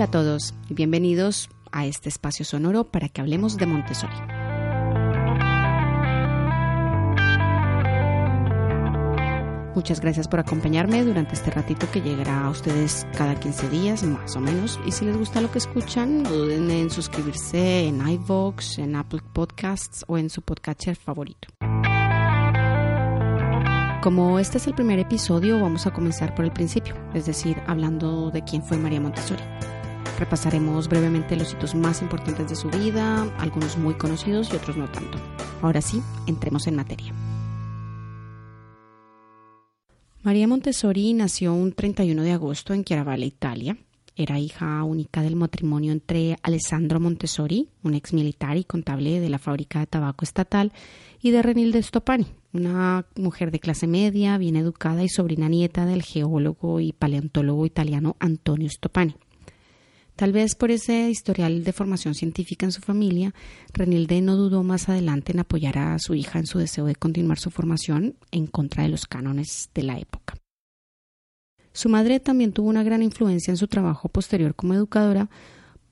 Hola a todos y bienvenidos a este espacio sonoro para que hablemos de Montessori. Muchas gracias por acompañarme durante este ratito que llegará a ustedes cada 15 días, más o menos. Y si les gusta lo que escuchan, no duden en suscribirse en iVoox, en Apple Podcasts o en su podcatcher favorito. Como este es el primer episodio, vamos a comenzar por el principio, es decir, hablando de quién fue María Montessori. Repasaremos brevemente los hitos más importantes de su vida, algunos muy conocidos y otros no tanto. Ahora sí, entremos en materia. María Montessori nació un 31 de agosto en Chiaravalle, Italia. Era hija única del matrimonio entre Alessandro Montessori, un ex militar y contable de la fábrica de tabaco estatal, y de Renilde Stopani, una mujer de clase media, bien educada y sobrina nieta del geólogo y paleontólogo italiano Antonio Stopani. Tal vez por ese historial de formación científica en su familia, Renilde no dudó más adelante en apoyar a su hija en su deseo de continuar su formación en contra de los cánones de la época. Su madre también tuvo una gran influencia en su trabajo posterior como educadora,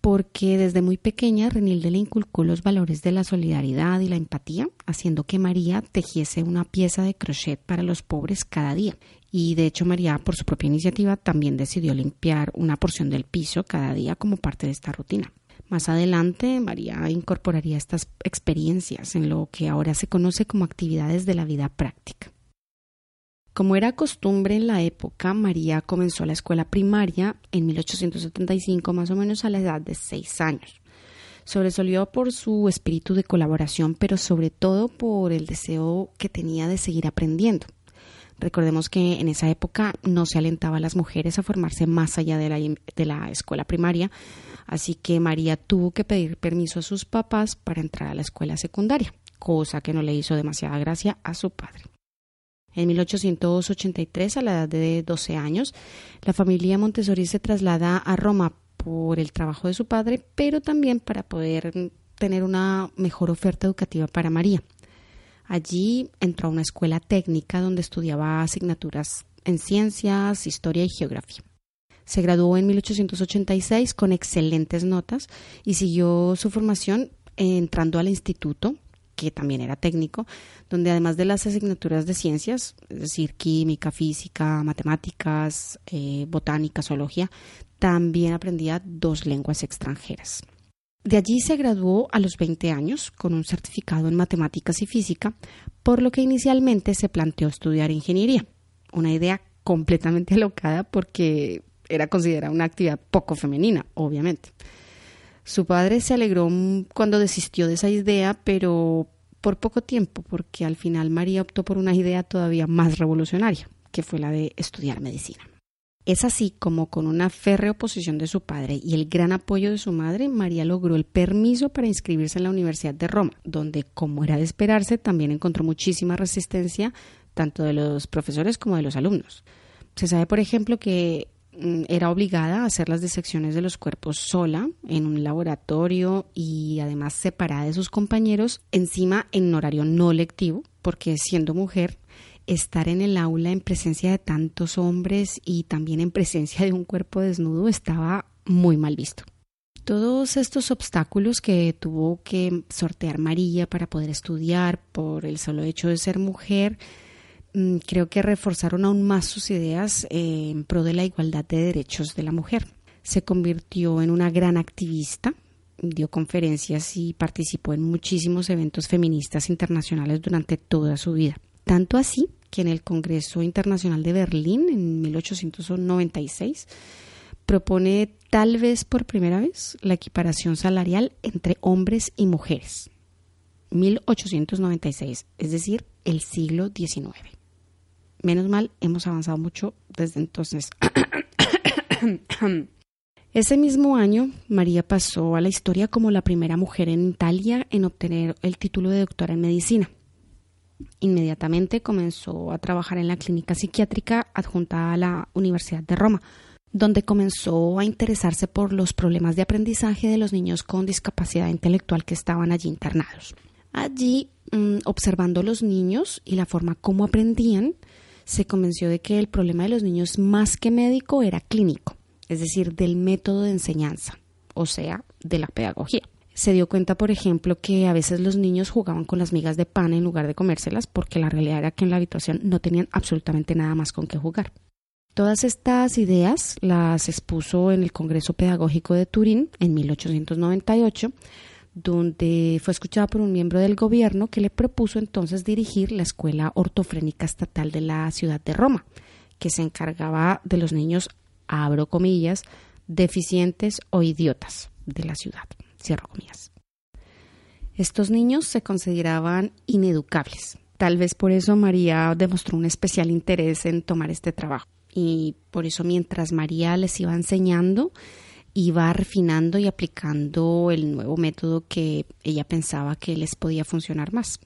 porque desde muy pequeña Renilde le inculcó los valores de la solidaridad y la empatía, haciendo que María tejiese una pieza de crochet para los pobres cada día y de hecho María por su propia iniciativa también decidió limpiar una porción del piso cada día como parte de esta rutina. Más adelante, María incorporaría estas experiencias en lo que ahora se conoce como actividades de la vida práctica. Como era costumbre en la época, María comenzó la escuela primaria en 1875, más o menos a la edad de seis años. Sobresolió por su espíritu de colaboración, pero sobre todo por el deseo que tenía de seguir aprendiendo. Recordemos que en esa época no se alentaba a las mujeres a formarse más allá de la, de la escuela primaria, así que María tuvo que pedir permiso a sus papás para entrar a la escuela secundaria, cosa que no le hizo demasiada gracia a su padre. En 1883, a la edad de 12 años, la familia Montessori se traslada a Roma por el trabajo de su padre, pero también para poder tener una mejor oferta educativa para María. Allí entró a una escuela técnica donde estudiaba asignaturas en ciencias, historia y geografía. Se graduó en 1886 con excelentes notas y siguió su formación entrando al instituto, que también era técnico, donde además de las asignaturas de ciencias, es decir, química, física, matemáticas, eh, botánica, zoología, también aprendía dos lenguas extranjeras. De allí se graduó a los 20 años con un certificado en matemáticas y física, por lo que inicialmente se planteó estudiar ingeniería, una idea completamente alocada porque era considerada una actividad poco femenina, obviamente. Su padre se alegró cuando desistió de esa idea, pero por poco tiempo, porque al final María optó por una idea todavía más revolucionaria, que fue la de estudiar medicina. Es así como con una férrea oposición de su padre y el gran apoyo de su madre, María logró el permiso para inscribirse en la Universidad de Roma, donde, como era de esperarse, también encontró muchísima resistencia tanto de los profesores como de los alumnos. Se sabe, por ejemplo, que mm, era obligada a hacer las disecciones de los cuerpos sola en un laboratorio y además separada de sus compañeros, encima en horario no lectivo, porque siendo mujer estar en el aula en presencia de tantos hombres y también en presencia de un cuerpo desnudo estaba muy mal visto. Todos estos obstáculos que tuvo que sortear María para poder estudiar por el solo hecho de ser mujer, mm, creo que reforzaron aún más sus ideas en pro de la igualdad de derechos de la mujer. Se convirtió en una gran activista, dio conferencias y participó en muchísimos eventos feministas internacionales durante toda su vida. Tanto así que en el Congreso Internacional de Berlín en 1896 propone tal vez por primera vez la equiparación salarial entre hombres y mujeres. 1896, es decir, el siglo XIX. Menos mal, hemos avanzado mucho desde entonces. Ese mismo año, María pasó a la historia como la primera mujer en Italia en obtener el título de doctora en medicina. Inmediatamente comenzó a trabajar en la clínica psiquiátrica adjunta a la Universidad de Roma, donde comenzó a interesarse por los problemas de aprendizaje de los niños con discapacidad intelectual que estaban allí internados. Allí, mm, observando los niños y la forma como aprendían, se convenció de que el problema de los niños más que médico era clínico, es decir, del método de enseñanza, o sea, de la pedagogía. Se dio cuenta, por ejemplo, que a veces los niños jugaban con las migas de pan en lugar de comérselas porque la realidad era que en la habitación no tenían absolutamente nada más con qué jugar. Todas estas ideas las expuso en el Congreso Pedagógico de Turín en 1898, donde fue escuchada por un miembro del gobierno que le propuso entonces dirigir la Escuela Ortofrénica Estatal de la ciudad de Roma, que se encargaba de los niños, abro comillas, deficientes o idiotas de la ciudad, cierro comillas. Estos niños se consideraban ineducables. Tal vez por eso María demostró un especial interés en tomar este trabajo y por eso mientras María les iba enseñando, iba refinando y aplicando el nuevo método que ella pensaba que les podía funcionar más.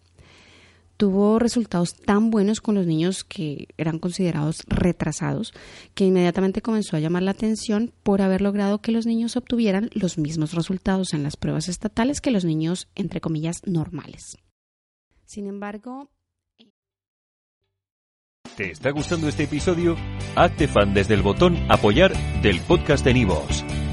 Tuvo resultados tan buenos con los niños que eran considerados retrasados que inmediatamente comenzó a llamar la atención por haber logrado que los niños obtuvieran los mismos resultados en las pruebas estatales que los niños, entre comillas, normales. Sin embargo, ¿Te está gustando este episodio? Hazte fan desde el botón Apoyar del podcast de Nivos.